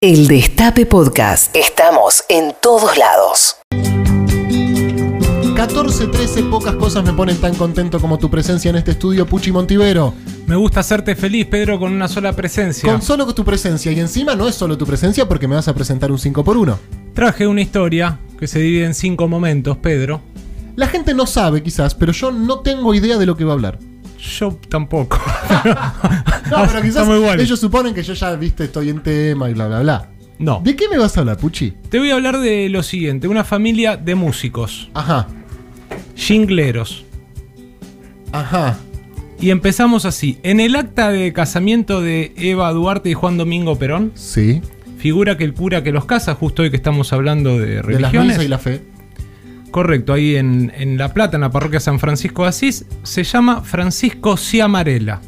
El Destape Podcast. Estamos en todos lados. 14-13, pocas cosas me ponen tan contento como tu presencia en este estudio, Puchi Montivero. Me gusta hacerte feliz, Pedro, con una sola presencia. Con solo tu presencia, y encima no es solo tu presencia porque me vas a presentar un 5x1. Traje una historia que se divide en cinco momentos, Pedro. La gente no sabe quizás, pero yo no tengo idea de lo que va a hablar. Yo tampoco. No, pero quizás ellos suponen que yo ya, viste, estoy en tema y bla, bla, bla. No. ¿De qué me vas a hablar, Puchi? Te voy a hablar de lo siguiente: una familia de músicos, Ajá, jingleros. ajá. Y empezamos así. En el acta de casamiento de Eva Duarte y Juan Domingo Perón, Sí. figura que el cura que los casa, justo hoy que estamos hablando de De las religiones. y la fe. Correcto, ahí en, en La Plata, en la parroquia San Francisco de Asís, se llama Francisco Ciamarela.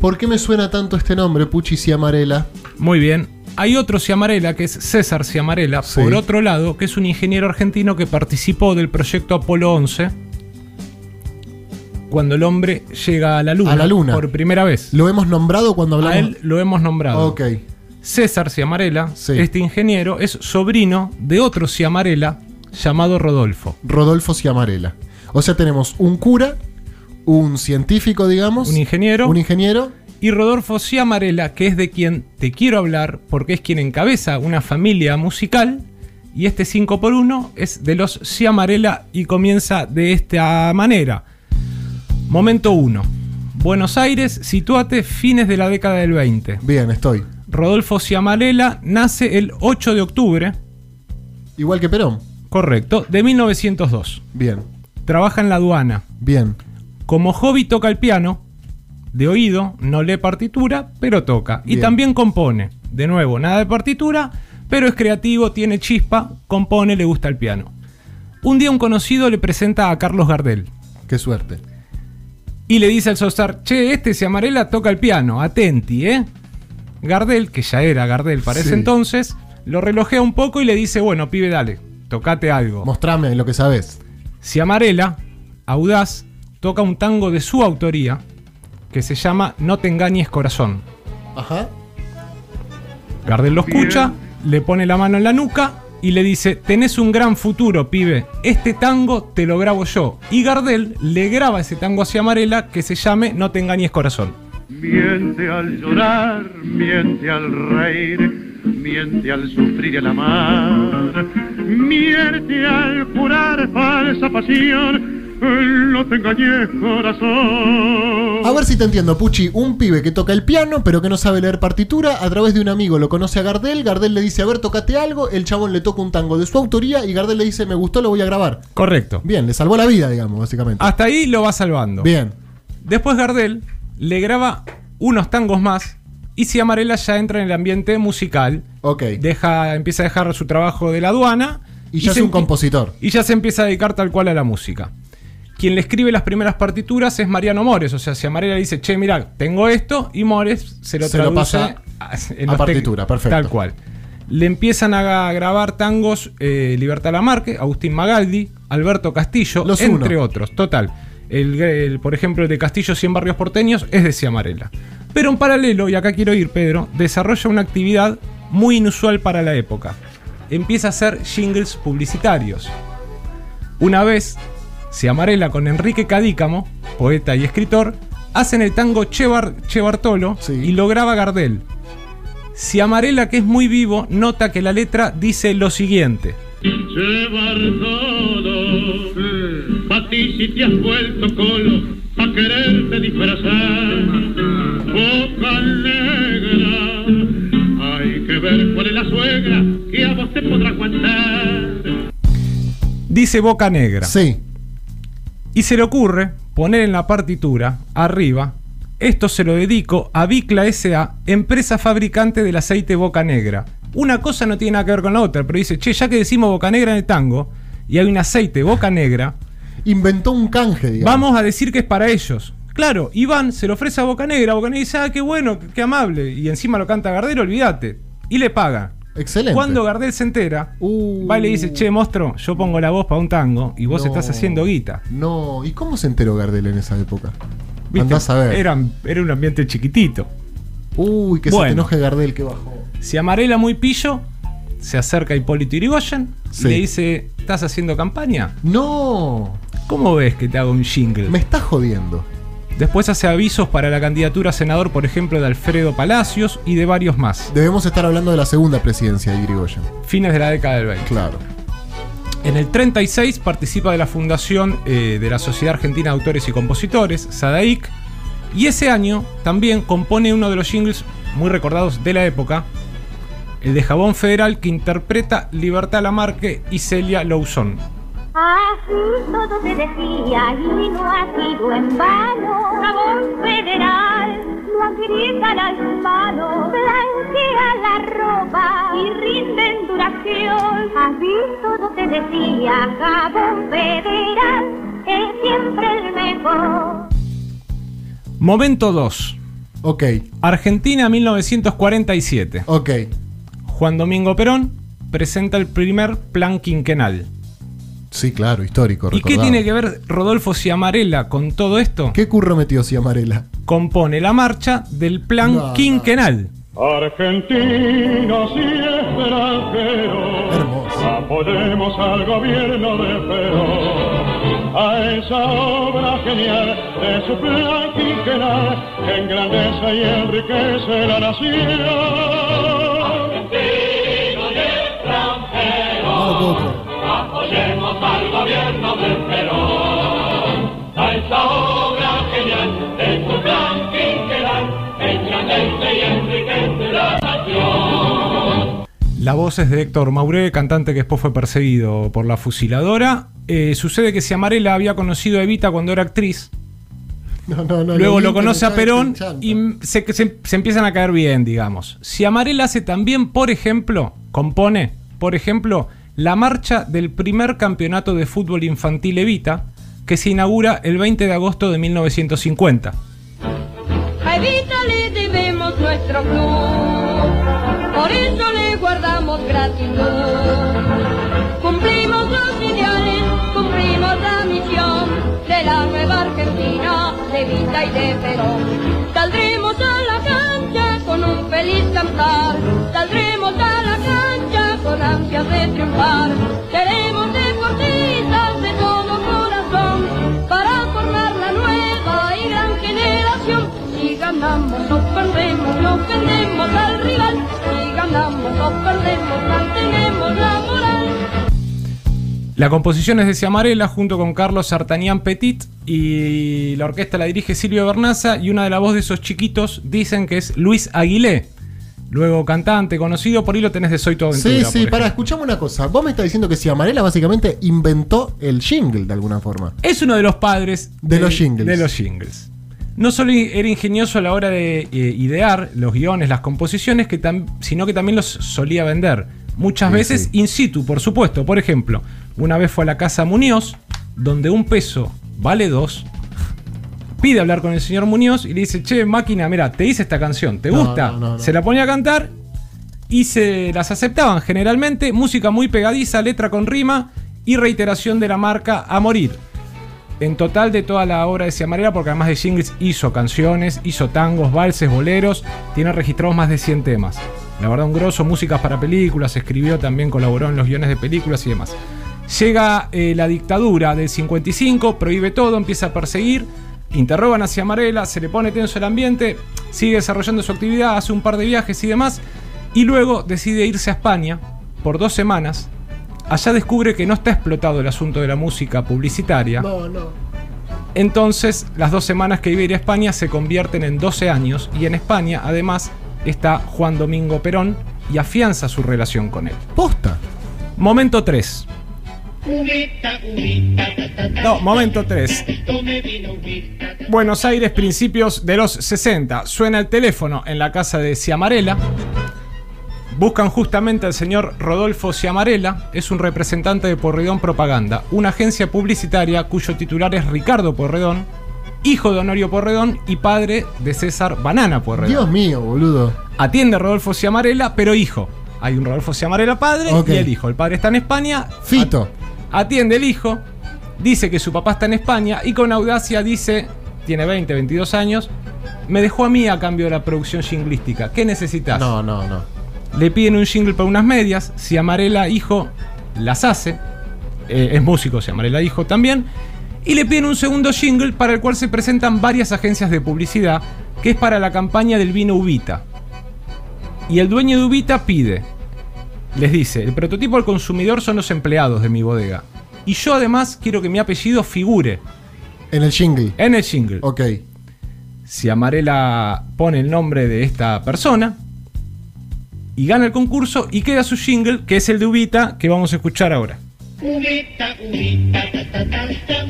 ¿Por qué me suena tanto este nombre, Puchi Ciamarela? Muy bien. Hay otro Ciamarela, que es César Ciamarela, Sí. por otro lado, que es un ingeniero argentino que participó del proyecto Apolo 11 cuando el hombre llega a la Luna, A la Luna. por primera vez. ¿Lo hemos nombrado cuando A hablamos? él lo hemos nombrado. Ok. César Ciamarela, Sí. este ingeniero, es sobrino de otro Ciamarela llamado Rodolfo. Rodolfo Ciamarela. O sea, tenemos un cura, un científico, digamos. Un ingeniero. Un ingeniero. Y Rodolfo Ciamarela, que es de quien te quiero hablar, porque es quien encabeza una familia musical. Y este 5x1 es de los Ciamarela y comienza de esta manera. Momento 1. Buenos Aires, situate fines de la década del 20. Bien, estoy. Rodolfo Ciamarela nace el 8 de octubre, Igual que Perón. Correcto, de 1902. Bien, Trabaja en la aduana. bien. Como hobby toca el piano, de oído, no lee partitura, pero toca. Y también compone. De nuevo, nada de partitura, pero es creativo, tiene chispa, compone, le gusta el piano. Un día un conocido le presenta a Carlos Gardel Qué suerte. y le dice al Sostar, che, este se amarela toca el piano, atenti, ¿eh? Gardel, que ya era Gardel para ese entonces, lo relojea un poco y le dice, bueno, pibe, dale, tocate algo. Mostrame lo que sabes. Ciamarela, audaz, toca un tango de su autoría que se llama No te engañes corazón. Ajá. Gardel lo escucha, le pone la mano en la nuca y le dice, tenés un gran futuro, pibe, este tango te lo grabo yo. Y Gardel le graba ese tango a Ciamarela que se llame No te engañes corazón. Miente al llorar, miente al reír, miente al sufrir y al amar, miente al jurar falsa pasión, no te engañes corazón. A ver si te entiendo, Puchi. Un pibe que toca el piano, pero que no sabe leer partitura, a través de un amigo lo conoce a Gardel. Gardel le dice, a ver, tocate algo. El chabón le toca un tango de su autoría y Gardel le dice, me gustó, lo voy a grabar. Correcto. Bien, le salvó la vida, digamos, básicamente. Hasta ahí lo va salvando. Bien. Después Gardel le graba unos tangos más y Ciamarela ya entra en el ambiente musical. Ok. Deja, empieza a dejar su trabajo de la aduana. Y ya es se un empie- compositor. Y ya se empieza a dedicar tal cual a la música. Quien le escribe las primeras partituras es Mariano Mores. O sea, Ciamarela dice, che, mira, tengo esto. Y Mores se lo Se lo traduce pasa a, tec- partitura, perfecto. Tal cual. Le empiezan a grabar tangos eh, Libertad Lamarque, Agustín Magaldi, Alberto Castillo, Los entre uno. otros. Total. El, el, por ejemplo, el de Castillo 100 Barrios Porteños es de Ciamarela. Pero en paralelo, y acá quiero ir, Pedro, desarrolla una actividad muy inusual para la época. Empieza a hacer jingles publicitarios. Una vez, Ciamarela con Enrique Cadícamo, poeta y escritor, hacen el tango Che, Bar- Che Bartolo Sí. y lo graba Gardel. Ciamarela, que es muy vivo, nota que la letra dice lo siguiente. Che Bartolo, pa' ti si te has vuelto colo, pa' quererte disfrazar, suegra que a vos te podrá aguantar. Dice Boca Negra. Sí. Y se le ocurre poner en la partitura, arriba, esto se lo dedico a Bicla SA, empresa fabricante del aceite Boca Negra. Una cosa no tiene nada que ver con la otra, pero dice, che, ya que decimos Boca Negra en el tango, y hay un aceite Boca Negra, Inventó un canje, digamos. vamos a decir que es para ellos. Claro, Iván se lo ofrece a Boca Negra, Boca Negra dice, ah, qué bueno, qué amable, y encima lo canta Gardel, olvídate. Y le paga. Excelente. Cuando Gardel se entera, Uh. va y le dice, che, monstruo, yo pongo la voz para un tango y vos No. estás haciendo guita. No. ¿Y cómo se enteró Gardel en esa época? ¿Viste? Andás a ver. Era, era un ambiente chiquitito. Uy, que se te enoje Gardel, que bajó. Si Amarela muy pillo, se acerca a Hipólito Irigoyen Sí. y le dice, ¿estás haciendo campaña? No, ¿Cómo ves que te hago un jingle? me estás jodiendo. Después hace avisos para la candidatura a senador, por ejemplo, de Alfredo Palacios y de varios más. Debemos estar hablando de la segunda presidencia de Irigoyen. Fines de la década del 20. Claro. En el 36 participa de la fundación eh, de la Sociedad Argentina de Autores y Compositores, SADAIC, y ese año también compone uno de los jingles muy recordados de la época, el de Jabón Federal que interpreta Libertad Lamarque y Celia Lawson. Así todo te decía y no ha sido en vano. Jabón federal no agrieta las manos, blanquea la ropa y rinde en duración. Así todo te decía, jabón federal es siempre el mejor. Momento 2. Ok, Argentina 1947. ok. Juan Domingo Perón presenta el primer plan quinquenal. Sí, claro, histórico. ¿Y qué tiene que ver Rodolfo Ciamarela con todo esto? ¿Qué curro metió Ciamarela? Compone la marcha del plan No, no. quinquenal. Argentinos y extranjeros, Hermoso. apoyemos al gobierno de Perón, a esa obra genial de su plan quinquenal que engrandece y enriquece la nación. Apoyemos al gobierno de Perón, a esa obra genial de su plan quinquenal engrandece y enriquece la nación. La voz es de Héctor Mauré, cantante que después fue perseguido por la fusiladora. Eh, sucede que Ciamarela había conocido a Evita cuando era actriz. No, no, no, Luego lo conoce a Perón y se, se- se empiezan a caer bien, digamos. Ciamarela hace también, por ejemplo, compone, por ejemplo, la marcha del primer campeonato de fútbol infantil Evita, que se inaugura el 20 de agosto de 1950. A Evita le debemos nuestro club, por eso le guardamos gratitud. Cumplimos los ideales, cumplimos la misión de la nueva Argentina, de Evita y de Perón. Saldremos a la cancha con un feliz cantar, saldremos con ansias de triunfar. Seremos deportistas de todo corazón para formar la nueva y gran generación. Si ganamos o perdemos, no perdemos al rival. Si ganamos o perdemos, mantenemos la moral. La composición es de Ciamarela junto con Carlos Sartanián Petit y la orquesta la dirige Silvio Bernaza y una de la voz de esos chiquitos dicen que es Luis Aguilé. Luego cantante, conocido, por ahí lo tenés de Soy tu aventura. Sí, sí, para, escuchame una cosa. Vos me estás diciendo que Ciamarela básicamente inventó el jingle de alguna forma. Es uno de los padres De los jingles. de los jingles. No solo era ingenioso a la hora de eh, idear los guiones, las composiciones, que sino que también los solía vender. Muchas Sí, veces sí. in situ, por supuesto. Por ejemplo, una vez fue a la casa Muñoz, donde un peso vale dos. Pide hablar con el señor Muñoz y le dice, che, máquina, mira, te hice esta canción, ¿te gusta? no, no, no. Se la ponía a cantar y se las aceptaban generalmente. Música muy pegadiza, letra con rima y reiteración de la marca a morir. En total de toda la obra de Ciamarela, porque además de singles hizo canciones, hizo tangos, valses, boleros, tiene registrados más de 100 temas. La verdad, un grosso, músicas para películas, escribió también, colaboró en los guiones de películas y demás. Llega eh, la dictadura del 55, prohíbe todo, empieza a perseguir, interrogan a Ciamarela, se le pone tenso el ambiente, sigue desarrollando su actividad, hace un par de viajes y demás, y luego decide irse a España por dos semanas. Allá descubre que no está explotado el asunto de la música publicitaria. No, no. Entonces, las dos semanas que iba a ir a España se convierten en 12 años y en España, además, está Juan Domingo Perón y afianza su relación con él. Posta. Momento 3. No, momento 3. Buenos Aires, principios de los 60. Suena el teléfono en la casa de Ciamarela. Buscan justamente al señor Rodolfo Ciamarela, es un representante de Porredón Propaganda, una agencia publicitaria cuyo titular es Ricardo Porredón, hijo de Honorio Porredón y padre de César Banana Porredón. Dios mío, boludo. Atiende a Rodolfo Ciamarela, pero hijo. Hay un Rodolfo Ciamarela padre y el hijo. El padre está en España. Fito. At- Atiende el hijo, dice que su papá está en España y con audacia dice, tiene 20, 22 años, me dejó a mí a cambio de la producción jinglística. ¿Qué necesitas? No, no, no. le piden un jingle para unas medias, si Amarela Hijo las hace, eh, es músico, si Amarela Hijo también, y le piden un segundo jingle para el cual se presentan varias agencias de publicidad, que es para la campaña del vino Ubita. Y el dueño de Ubita pide, les dice, el prototipo al consumidor son los empleados de mi bodega. Y yo además quiero que mi apellido figure En el jingle. en el jingle. Ok. Si Amarela pone el nombre de esta persona y gana el concurso y queda su jingle, que es el de Ubita, que vamos a escuchar ahora. Ubita, ubita, ta ta ta ta.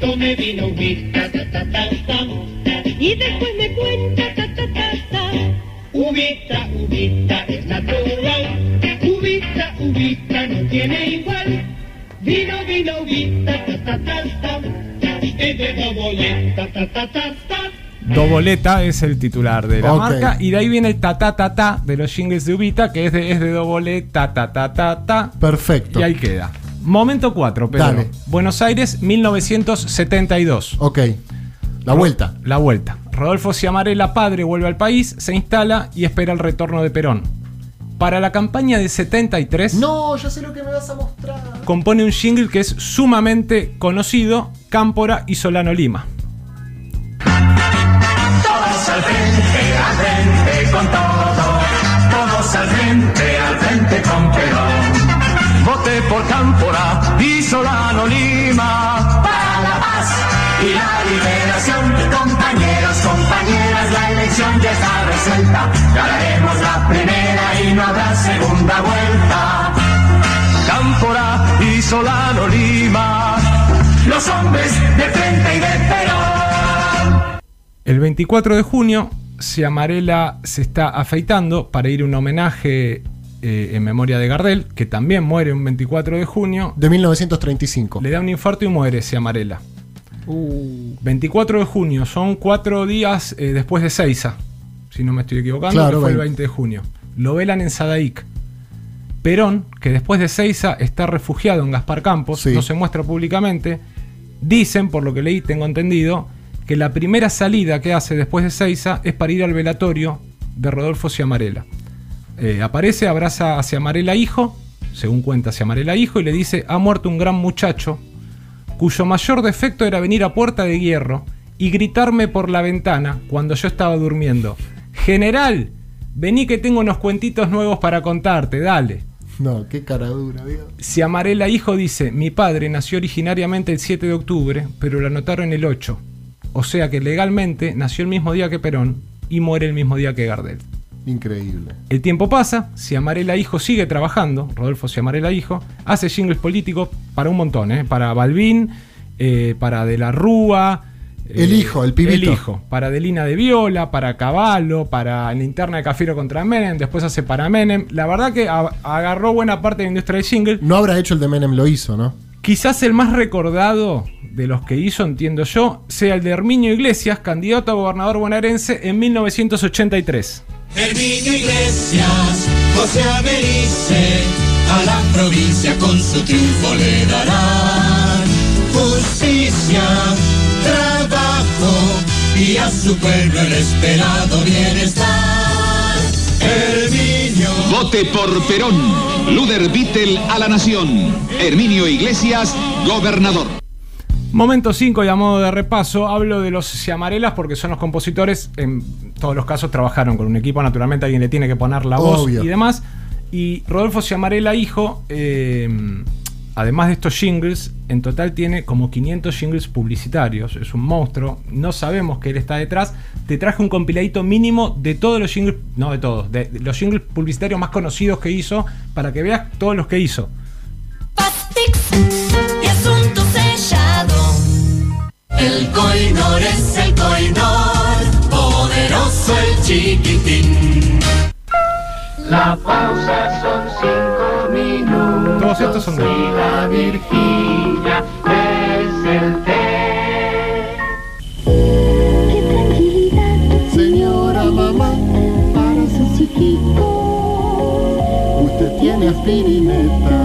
Tome vino, ubita, ta ta ta ta. Y después me cuenta, ta, ta, ta, ta. Ubita, ubita, es natural. Ubita, ubita, no tiene igual. Vino, vino, ubita, ta ta ta ta. Es de doboleta, ta ta ta ta. Doboleta es el titular de la marca y de ahí viene el ta ta ta ta de los jingles de Ubita, que es de, es de Doboleta, ta ta ta ta. Perfecto. Y ahí queda. Momento 4, Pedro. Dale. Buenos Aires, 1972. Ok. La vuelta. La vuelta. Rodolfo Ciamarela, padre, vuelve al país, se instala y espera el retorno de Perón. Para la campaña de 73, No, ya sé lo que me vas a mostrar. compone un jingle que es sumamente conocido, Cámpora y Solano Lima. Todos al frente, al frente con todo. Todos al frente, al frente con Perón. Voté por Cámpora y Solano Lima. Para la paz y la liberación. Compañeros, compañeras, la elección ya está resuelta. Ganaremos la primera y no habrá segunda vuelta. Cámpora y Solano Lima. Los hombres de frente y de Perón. El 24 de junio, Ciamarela se está afeitando para ir a un homenaje eh, en memoria de Gardel, que también muere un 24 de junio. De 1935. Le da un infarto y muere Ciamarela. Uh, 24 de junio, son cuatro días eh, después de Seiza, si no me estoy equivocando, Claro, que fue el 20. 20 de junio. Lo velan en Sadaic. Perón, que después de Seiza está refugiado en Gaspar Campos, Sí. no se muestra públicamente, dicen, por lo que leí, tengo entendido, que la primera salida que hace después de Seiza es para ir al velatorio de Rodolfo Ciamarela. Eh, aparece, abraza a Ciamarela hijo, según cuenta Ciamarela hijo, y le dice, ha muerto un gran muchacho, cuyo mayor defecto era venir a puerta de hierro y gritarme por la ventana cuando yo estaba durmiendo. General, vení que tengo unos cuentitos nuevos para contarte, dale. no, qué cara dura, Dios. Si Amarela hijo dice, mi padre nació originariamente el 7 de octubre, pero lo anotaron el 8. O sea que legalmente nació el mismo día que Perón y muere el mismo día que Gardel. Increíble. El tiempo pasa, si Amarela Hijo sigue trabajando, Rodolfo Ciamarela Hijo, hace jingles políticos para un montón, ¿eh? para Balbín, eh, para De la Rúa. eh, El hijo, el pibito. El hijo, para Delina de Viola, para Caballo, para Linterna de Cafiero contra Menem, después hace para Menem. La verdad que agarró buena parte de la industria del jingle. No habrá hecho el de Menem, lo hizo, ¿no? Quizás el más recordado de los que hizo, entiendo yo, sea el de Herminio Iglesias, candidato a gobernador bonaerense en 1983. Herminio Iglesias, José Averice, a la provincia con su triunfo le darán justicia, trabajo y a su pueblo el esperado bienestar. Herminio. Vote por Perón. Luder Vittel a la nación. Herminio Iglesias, gobernador. Momento 5 y a modo de repaso, hablo de los Ciamarelas porque son los compositores, en todos los casos trabajaron con un equipo, naturalmente alguien le tiene que poner la voz y demás. Y Rodolfo Ciamarela, hijo, eh, además de estos jingles, en total tiene como 500 jingles publicitarios, es un monstruo, no sabemos que él está detrás. Te traje un compiladito mínimo de todos los jingles, no de todos, de, de los jingles publicitarios más conocidos que hizo, para que veas todos los que hizo. El coinor es el coinor, poderoso el chiquitín. La pausa son cinco minutos. Todos estos son. Y la Virginia es el té. Qué tranquilidad, Señora mamá, para su chiquito. usted tiene aspirineta.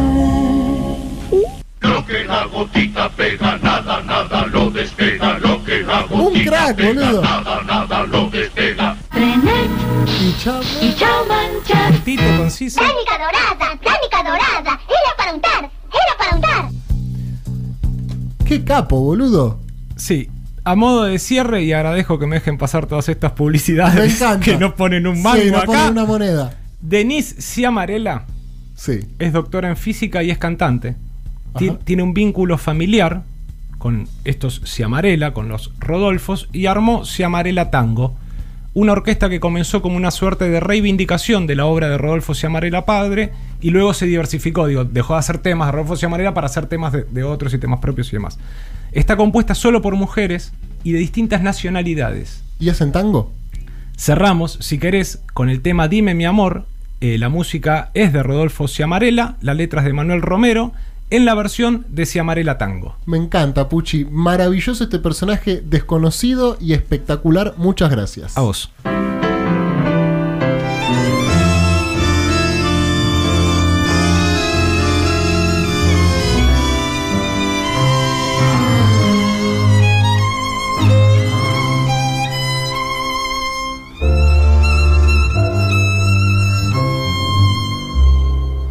La gotita pega, nada, nada lo despega. Lo que la Un crack, pega, boludo. nada, nada lo despega. Y chao. Y. Cortito, conciso. Dorada, dorada. Era para untar, era para untar. Qué capo, boludo. Sí. A modo de cierre, y agradezco que me dejen pasar todas estas publicidades que no ponen un mango Sí, no acá. ponen una moneda. Denise Ciamarela Sí. es doctora en física y es cantante. Tiene un vínculo familiar con estos Ciamarela, con los Rodolfos, y armó Ciamarela Tango, una orquesta que comenzó como una suerte de reivindicación de la obra de Rodolfo Ciamarela padre, y luego se diversificó, digo, dejó de hacer temas de Rodolfo Ciamarela para hacer temas de, de otros y temas propios y demás. Está compuesta solo por mujeres y de distintas nacionalidades. ¿Y hacen tango? Cerramos, si querés, con el tema Dime mi amor. Eh, la música es de Rodolfo Ciamarela, la letra es de Manuel Romero, en la versión de Ciamarela Tango. Me encanta, Puchi. Maravilloso este personaje desconocido y espectacular. Muchas gracias. A vos.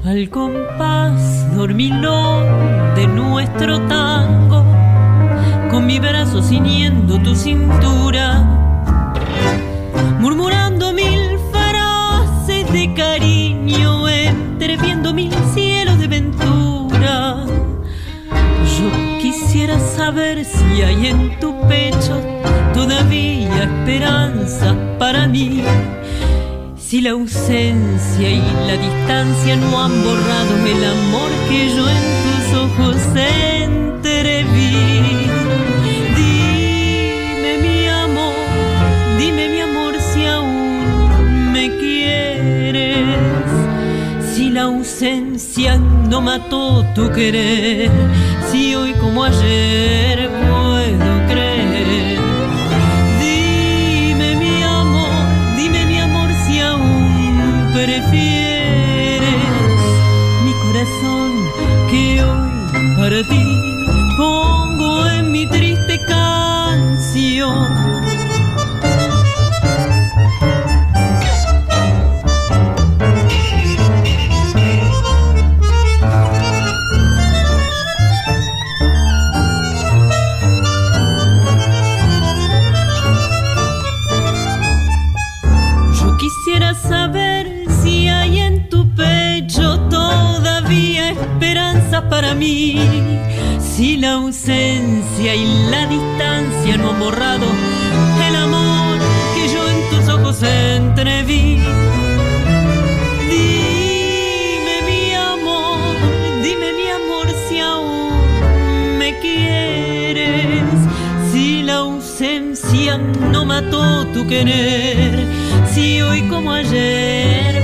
Al compás dormilón de nuestro tango, con mi brazo ciñendo tu cintura, murmurando mil frases de cariño, entreviendo mil cielos de ventura. Yo quisiera saber si hay en tu pecho todavía esperanza para mí. Si la ausencia y la distancia no han borrado el amor que yo en tus ojos entreví. Dime mi amor, dime mi amor si aún me quieres. Si la ausencia no mató tu querer, si hoy como ayer Si la ausencia y la distancia no han borrado el amor que yo en tus ojos entreví. Dime mi amor, dime mi amor si aún me quieres. Si la ausencia no mató tu querer, si hoy como ayer